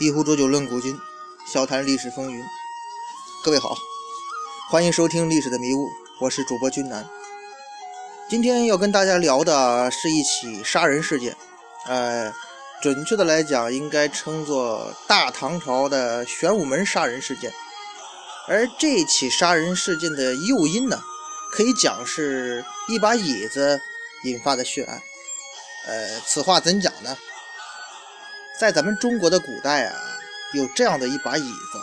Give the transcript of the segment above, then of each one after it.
一壶浊酒论古今，笑谈历史风云。各位好，欢迎收听《历史的迷雾》，我是主播君南。今天要跟大家聊的是一起杀人事件，呃，准确的来讲，应该称作大唐朝的玄武门杀人事件。而这起杀人事件的诱因呢，可以讲是一把椅子引发的血案。呃，此话怎讲呢？在咱们中国的古代啊，有这样的一把椅子，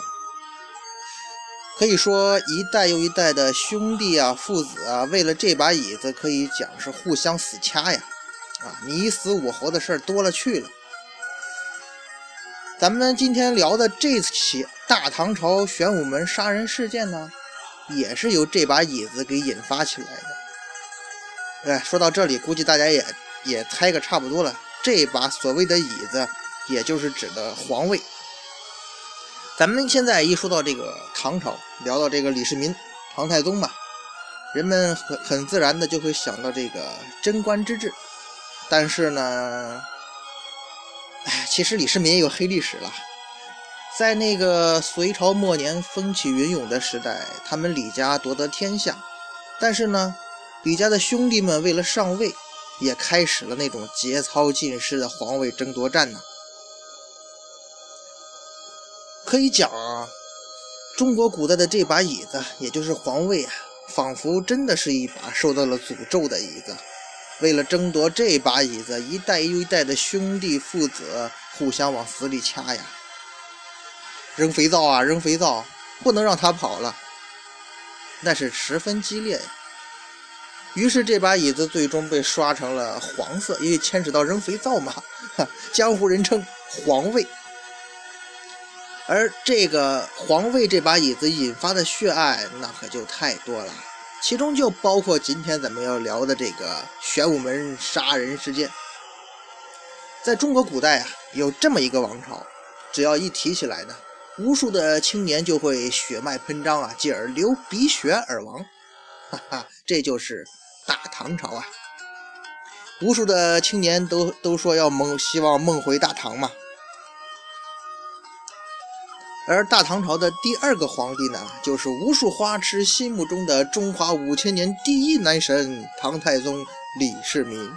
可以说一代又一代的兄弟啊、父子啊，为了这把椅子，可以讲是互相死掐呀，啊，你死我活的事儿多了去了。咱们今天聊的这起大唐朝玄武门杀人事件呢，也是由这把椅子给引发起来的。哎，说到这里，估计大家也也猜个差不多了，这把所谓的椅子。也就是指的皇位。咱们现在一说到这个唐朝，聊到这个李世民、唐太宗嘛，人们很很自然的就会想到这个贞观之治。但是呢，哎，其实李世民也有黑历史了。在那个隋朝末年风起云涌的时代，他们李家夺得天下，但是呢，李家的兄弟们为了上位，也开始了那种节操尽失的皇位争夺战呢。可以讲啊，中国古代的这把椅子，也就是皇位啊，仿佛真的是一把受到了诅咒的椅子。为了争夺这把椅子，一代又一代的兄弟父子互相往死里掐呀，扔肥皂啊，扔肥皂，不能让他跑了，那是十分激烈呀。于是这把椅子最终被刷成了黄色，因为牵扯到扔肥皂嘛，江湖人称皇位。而这个皇位这把椅子引发的血案，那可就太多了，其中就包括今天咱们要聊的这个玄武门杀人事件。在中国古代啊，有这么一个王朝，只要一提起来呢，无数的青年就会血脉喷张啊，继而流鼻血而亡。哈哈，这就是大唐朝啊！无数的青年都都说要梦，希望梦回大唐嘛。而大唐朝的第二个皇帝呢，就是无数花痴心目中的中华五千年第一男神唐太宗李世民。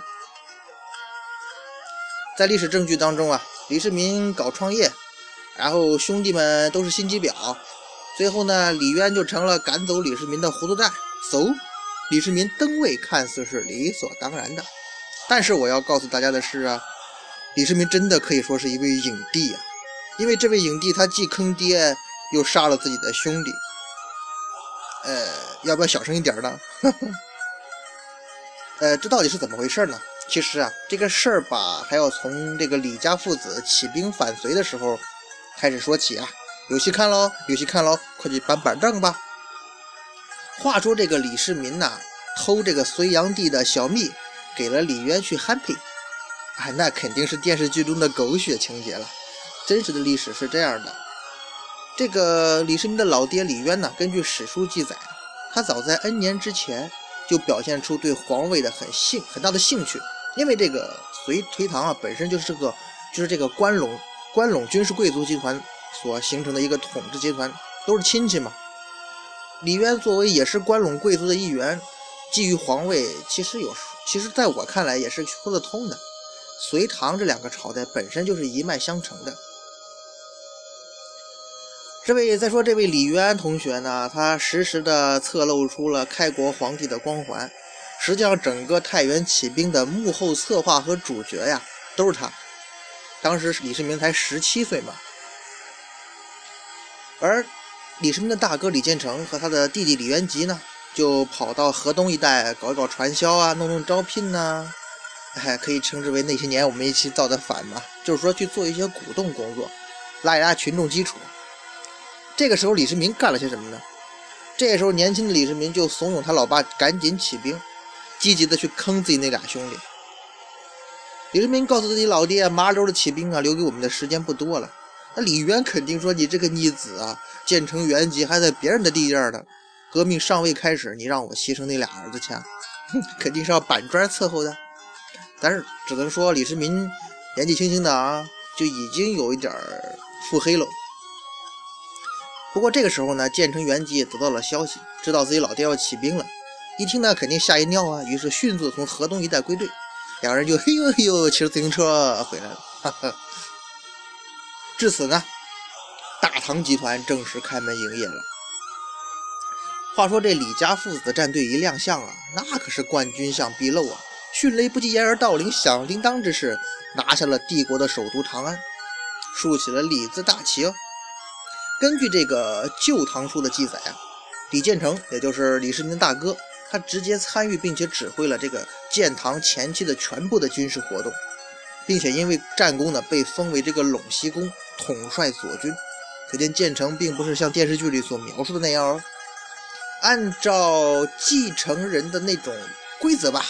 在历史证据当中啊，李世民搞创业，然后兄弟们都是心机婊，最后呢，李渊就成了赶走李世民的糊涂蛋。走，李世民登位看似是理所当然的，但是我要告诉大家的是啊，李世民真的可以说是一位影帝啊。因为这位影帝他既坑爹，又杀了自己的兄弟，呃，要不要小声一点呢？呃，这到底是怎么回事呢？其实啊，这个事儿吧，还要从这个李家父子起兵反隋的时候开始说起啊。有戏看喽，有戏看喽，快去搬板凳吧。话说这个李世民呐，偷这个隋炀帝的小蜜，给了李渊去 happy，哎，那肯定是电视剧中的狗血情节了。真实的历史是这样的，这个李世民的老爹李渊呢，根据史书记载，他早在 N 年之前就表现出对皇位的很兴很大的兴趣，因为这个隋隋唐啊本身就是个就是这个关陇关陇军事贵族集团所形成的一个统治集团，都是亲戚嘛。李渊作为也是关陇贵族的一员，觊觎皇位，其实有其实在我看来也是说得通的。隋唐这两个朝代本身就是一脉相承的。这位再说这位李渊同学呢，他实时的侧露出了开国皇帝的光环。实际上，整个太原起兵的幕后策划和主角呀，都是他。当时李世民才十七岁嘛，而李世民的大哥李建成和他的弟弟李元吉呢，就跑到河东一带搞一搞传销啊，弄弄招聘呐，哎，可以称之为那些年我们一起造的反嘛，就是说去做一些鼓动工作，拉一拉群众基础。这个时候，李世民干了些什么呢？这时候，年轻的李世民就怂恿他老爸赶紧起兵，积极的去坑自己那俩兄弟。李世民告诉自己老爹：“麻溜的起兵啊，留给我们的时间不多了。”那李渊肯定说：“你这个逆子啊，建成元吉还在别人的地界呢，革命尚未开始，你让我牺牲那俩儿子去，哼，肯定是要板砖伺候的。”但是只能说李世民年纪轻轻的啊，就已经有一点腹黑了。不过这个时候呢，建成元吉也得到了消息，知道自己老爹要起兵了，一听呢肯定吓一尿啊，于是迅速从河东一带归队，两人就嘿呦嘿呦骑着自行车回来了。哈哈。至此呢，大唐集团正式开门营业了。话说这李家父子的战队一亮相啊，那可是冠军相毕露啊！迅雷不及掩耳盗铃响叮当之势，拿下了帝国的首都长安，竖起了李字大旗哦。根据这个《旧唐书》的记载啊，李建成也就是李世民的大哥，他直接参与并且指挥了这个建唐前期的全部的军事活动，并且因为战功呢，被封为这个陇西公，统帅左军。可见建成并不是像电视剧里所描述的那样哦。按照继承人的那种规则吧，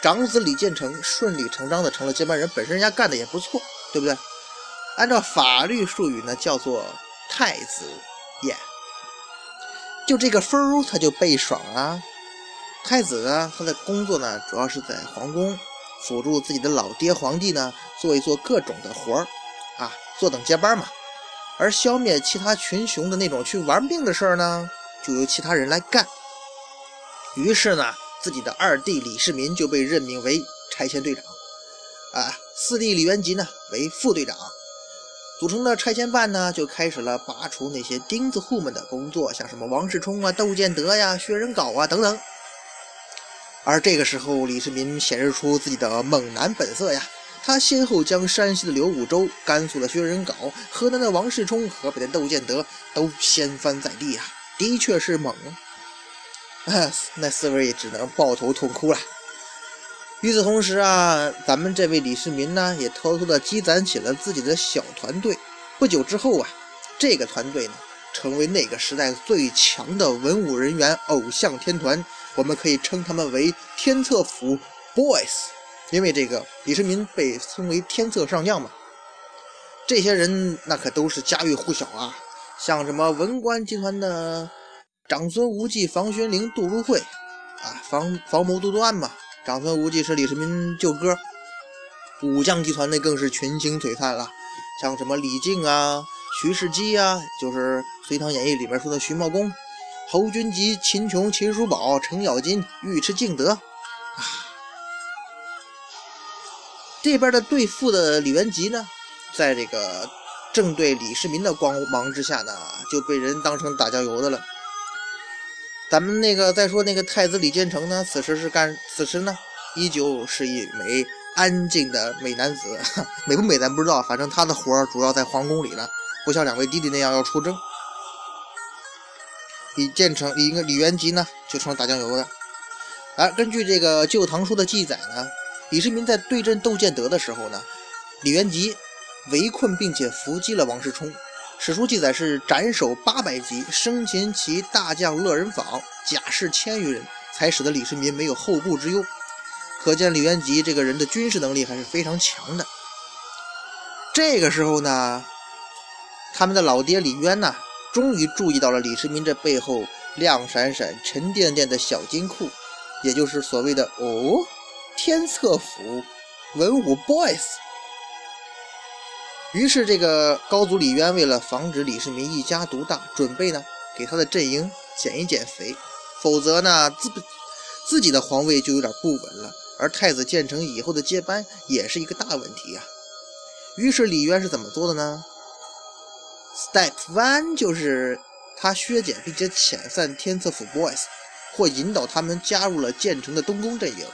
长子李建成顺理成章的成了接班人，本身人家干的也不错，对不对？按照法律术语呢，叫做太子爷。就这个分儿，他就倍爽啊！太子呢，他的工作呢，主要是在皇宫辅助自己的老爹皇帝呢，做一做各种的活儿啊，坐等接班嘛。而消灭其他群雄的那种去玩命的事儿呢？就由其他人来干。于是呢，自己的二弟李世民就被任命为拆迁队长，啊，四弟李元吉呢为副队长，组成的拆迁办呢就开始了拔除那些钉子户们的工作，像什么王世充啊、窦建德呀、薛仁杲啊等等。而这个时候，李世民显示出自己的猛男本色呀，他先后将山西的刘武周、甘肃的薛仁杲、河南的王世充、河北的窦建德都掀翻在地啊。的确是猛啊！那四位也只能抱头痛哭了。与此同时啊，咱们这位李世民呢，也偷偷的积攒起了自己的小团队。不久之后啊，这个团队呢，成为那个时代最强的文武人员偶像天团。我们可以称他们为天策府 boys，因为这个李世民被称为天策上将嘛。这些人那可都是家喻户晓啊。像什么文官集团的长孙无忌、房玄龄、杜如晦啊，房房谋杜断嘛。长孙无忌是李世民舅哥。武将集团那更是群星璀璨了，像什么李靖啊、徐世基啊，就是《隋唐演义》里面说的徐茂公、侯君集、秦琼、秦叔宝、程咬金、尉迟敬德啊。这边的对付的李元吉呢，在这个。正对李世民的光芒之下呢，就被人当成打酱油的了。咱们那个再说那个太子李建成呢，此时是干，此时呢依旧是一枚安静的美男子，美不美咱不知道，反正他的活儿主要在皇宫里了，不像两位弟弟那样要出征。李建成、李李元吉呢，就成了打酱油的。而根据这个《旧唐书》的记载呢，李世民在对阵窦建德的时候呢，李元吉。围困并且伏击了王世充，史书记载是斩首八百级，生擒其大将乐人坊，甲士千余人，才使得李世民没有后顾之忧。可见李元吉这个人的军事能力还是非常强的。这个时候呢，他们的老爹李渊呢，终于注意到了李世民这背后亮闪闪、沉甸甸的小金库，也就是所谓的哦，天策府文武 boys。于是，这个高祖李渊为了防止李世民一家独大，准备呢给他的阵营减一减肥，否则呢自自己的皇位就有点不稳了，而太子建成以后的接班也是一个大问题呀。于是李渊是怎么做的呢？Step one 就是他削减并且遣散天策府 boys，或引导他们加入了建成的东宫阵营。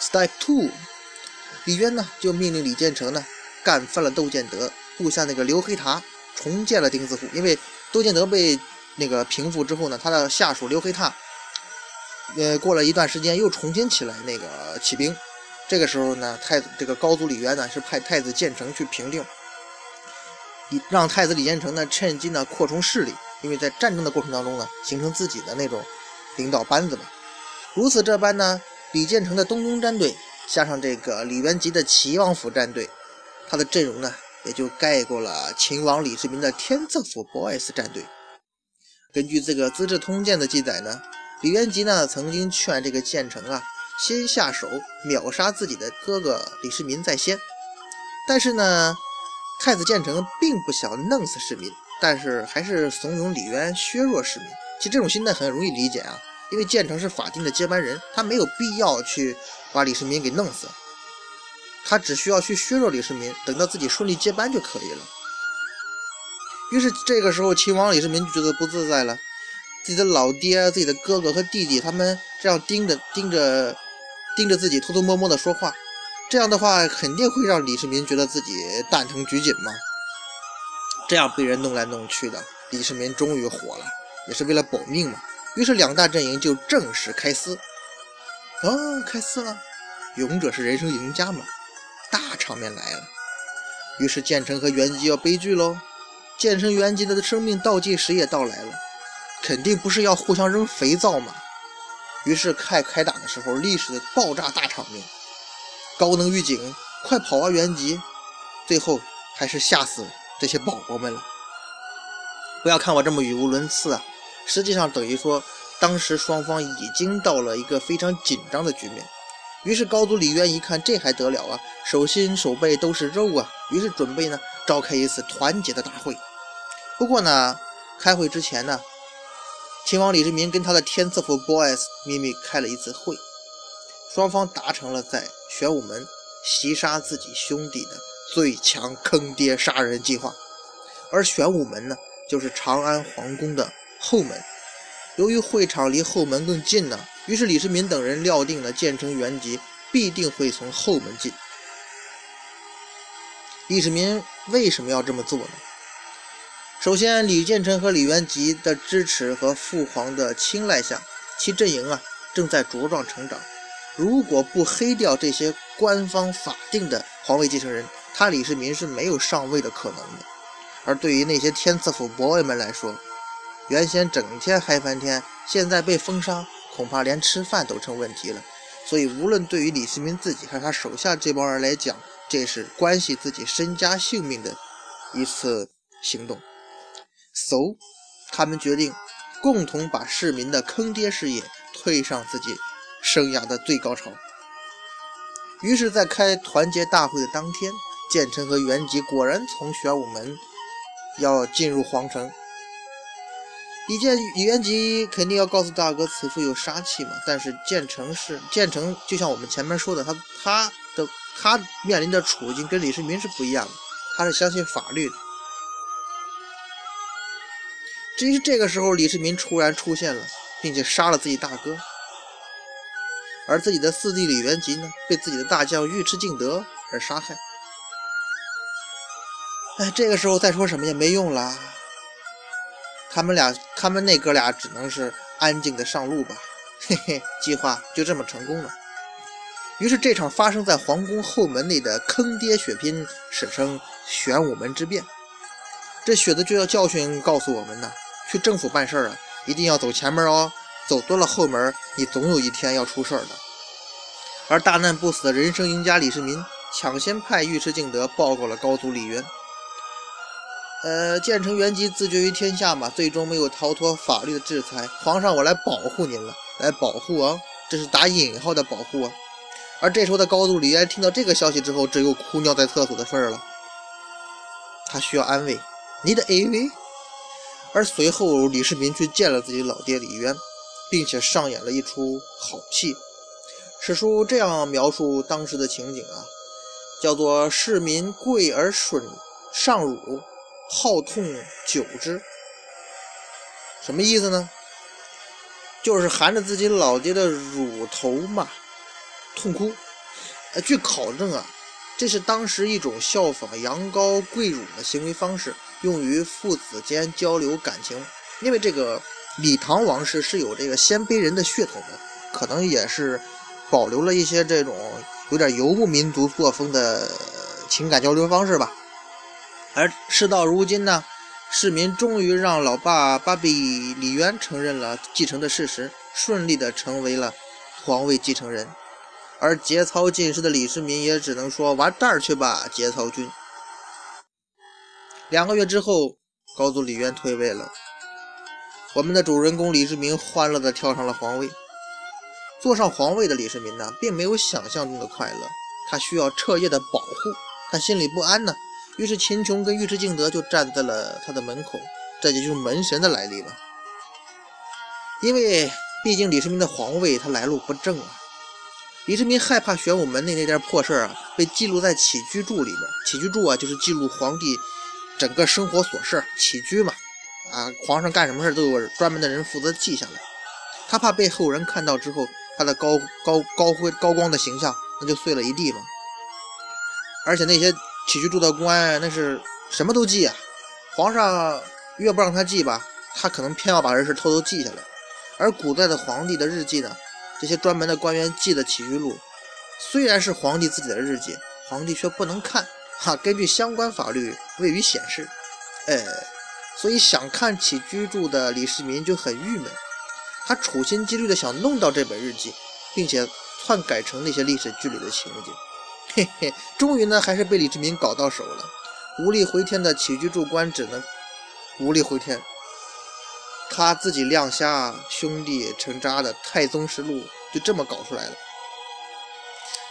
Step two，李渊呢就命令李建成呢。干翻了窦建德，布下那个刘黑闼，重建了丁字户。因为窦建德被那个平复之后呢，他的下属刘黑闼，呃，过了一段时间又重新起来那个起兵。这个时候呢，太这个高祖李渊呢是派太子建成去平定，让太子李建成呢趁机呢扩充势力，因为在战争的过程当中呢，形成自己的那种领导班子嘛。如此这般呢，李建成的东宫战队加上这个李元吉的齐王府战队。他的阵容呢，也就盖过了秦王李世民的天策府 boys 战队。根据这个《资治通鉴》的记载呢，李元吉呢曾经劝这个建成啊，先下手秒杀自己的哥哥李世民在先。但是呢，太子建成并不想弄死市民，但是还是怂恿李渊削弱市民。其实这种心态很容易理解啊，因为建成是法定的接班人，他没有必要去把李世民给弄死，他只需要去削弱李世民，等到自己顺利接班就可以了。于是这个时候，秦王李世民就觉得不自在了，自己的老爹、自己的哥哥和弟弟，他们这样盯着盯着盯着自己，偷偷摸摸的说话。这样的话肯定会让李世民觉得自己蛋疼拘谨嘛。这样被人弄来弄去的，李世民终于火了，也是为了保命嘛。于是两大阵营就正式开撕。哦，开撕了，勇者是人生赢家嘛，大场面来了。于是建成和元吉要悲剧喽。建成元吉的生命倒计时也到来了，肯定不是要互相扔肥皂嘛。于是开开打的时候，历史的爆炸大场面。高能预警，快跑啊！元吉，最后还是吓死这些宝宝们了。不要看我这么语无伦次啊，实际上等于说，当时双方已经到了一个非常紧张的局面。于是高祖李渊一看，这还得了啊，手心手背都是肉啊，于是准备呢召开一次团结的大会。不过呢，开会之前呢，秦王李世民跟他的天赐府 boys 秘密开了一次会，双方达成了在。玄武门袭杀自己兄弟的最强坑爹杀人计划，而玄武门呢，就是长安皇宫的后门。由于会场离后门更近呢，于是李世民等人料定了建成元吉必定会从后门进。李世民为什么要这么做呢？首先，李建成和李元吉的支持和父皇的青睐下，其阵营啊正在茁壮成长。如果不黑掉这些官方法定的皇位继承人，他李世民是没有上位的可能的。而对于那些天赐府 boy 们来说，原先整天嗨翻天，现在被封杀，恐怕连吃饭都成问题了。所以，无论对于李世民自己还是他手下这帮人来讲，这是关系自己身家性命的一次行动。So，他们决定共同把市民的坑爹事业推上自己。生涯的最高潮。于是，在开团结大会的当天，建成和元吉果然从玄武门要进入皇城。李建李元吉肯定要告诉大哥，此处有杀气嘛。但是建成是建成，就像我们前面说的，他他的他面临的处境跟李世民是不一样的，他是相信法律的。至于这个时候，李世民突然出现了，并且杀了自己大哥。而自己的四弟李元吉呢，被自己的大将尉迟敬德而杀害。哎，这个时候再说什么也没用了。他们俩，他们那哥俩只能是安静的上路吧。嘿嘿，计划就这么成功了。于是这场发生在皇宫后门内的坑爹血拼，史称玄武门之变。这血的就要教训告诉我们呢，去政府办事儿啊，一定要走前门哦。走多了后门，你总有一天要出事儿的。而大难不死的人生赢家李世民，抢先派尉迟敬德报告了高祖李渊。呃，建成元吉自绝于天下嘛，最终没有逃脱法律的制裁。皇上，我来保护您了，来保护啊，这是打引号的保护啊。而这时候的高祖李渊听到这个消息之后，只有哭尿在厕所的份儿了。他需要安慰，你的 AV。而随后李世民去见了自己老爹李渊。并且上演了一出好戏。史书这样描述当时的情景啊，叫做“市民贵而吮上乳，好痛久之”。什么意思呢？就是含着自己老爹的乳头嘛，痛哭。呃，据考证啊，这是当时一种效仿羊羔跪乳的行为方式，用于父子间交流感情。因为这个。李唐王室是有这个鲜卑人的血统的，可能也是保留了一些这种有点游牧民族作风的情感交流方式吧。而事到如今呢，市民终于让老爸巴比李渊承认了继承的事实，顺利的成为了皇位继承人。而节操尽失的李世民也只能说完蛋儿去吧，节操君。两个月之后，高祖李渊退位了。我们的主人公李世民欢乐的跳上了皇位。坐上皇位的李世民呢，并没有想象中的快乐，他需要彻夜的保护，他心里不安呢。于是秦琼跟尉迟敬德就站在了他的门口，这也就是门神的来历了。因为毕竟李世民的皇位他来路不正啊，李世民害怕玄武门内那点破事啊被记录在起居注里面。起居注啊就是记录皇帝整个生活琐事，起居嘛，啊，皇上干什么事都有专门的人负责记下来。他怕被后人看到之后，他的高高高辉高光的形象那就碎了一地嘛。而且那些起居注的官那是什么都记啊，皇上越不让他记吧，他可能偏要把这事偷偷记下来。而古代的皇帝的日记呢，这些专门的官员记的起居录，虽然是皇帝自己的日记，皇帝却不能看。哈，根据相关法律未予显示。呃，所以想看起居注的李世民就很郁闷，他处心积虑的想弄到这本日记，并且篡改成那些历史剧里的情节。嘿嘿，终于呢，还是被李世民搞到手了。无力回天的起居注官只能无力回天。他自己亮瞎兄弟成渣的《太宗实录》就这么搞出来了。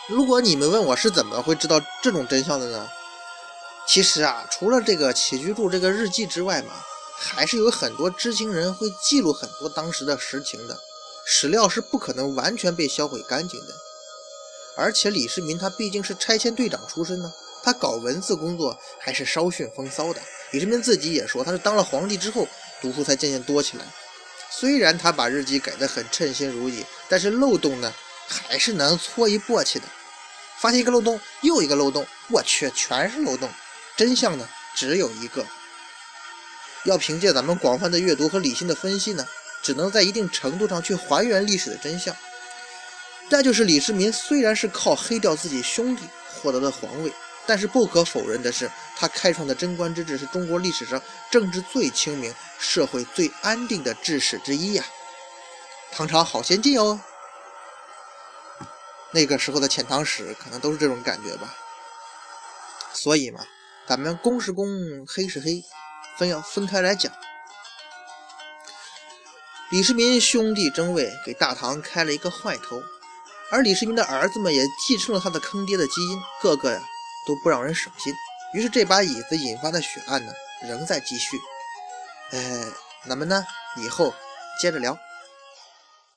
如果你们问我是怎么会知道这种真相的呢？其实啊，除了这个起居注这个日记之外嘛，还是有很多知情人会记录很多当时的实情的。史料是不可能完全被销毁干净的。而且李世民他毕竟是拆迁队长出身呢，他搞文字工作还是稍逊风骚的。李世民自己也说，他是当了皇帝之后。读书才渐渐多起来。虽然他把日记改得很称心如意，但是漏洞呢，还是能搓一簸箕的。发现一个漏洞，又一个漏洞，我去，全是漏洞。真相呢，只有一个。要凭借咱们广泛的阅读和理性的分析呢，只能在一定程度上去还原历史的真相。那就是李世民虽然是靠黑掉自己兄弟获得的皇位。但是不可否认的是，他开创的贞观之治是中国历史上政治最清明、社会最安定的治史之一呀。唐朝好先进哦，那个时候的遣唐使可能都是这种感觉吧。所以嘛，咱们公是公，黑是黑，分要分开来讲。李世民兄弟争位，给大唐开了一个坏头，而李世民的儿子们也继承了他的坑爹的基因，个个呀。都不让人省心，于是这把椅子引发的血案呢，仍在继续。哎，咱们呢，以后接着聊。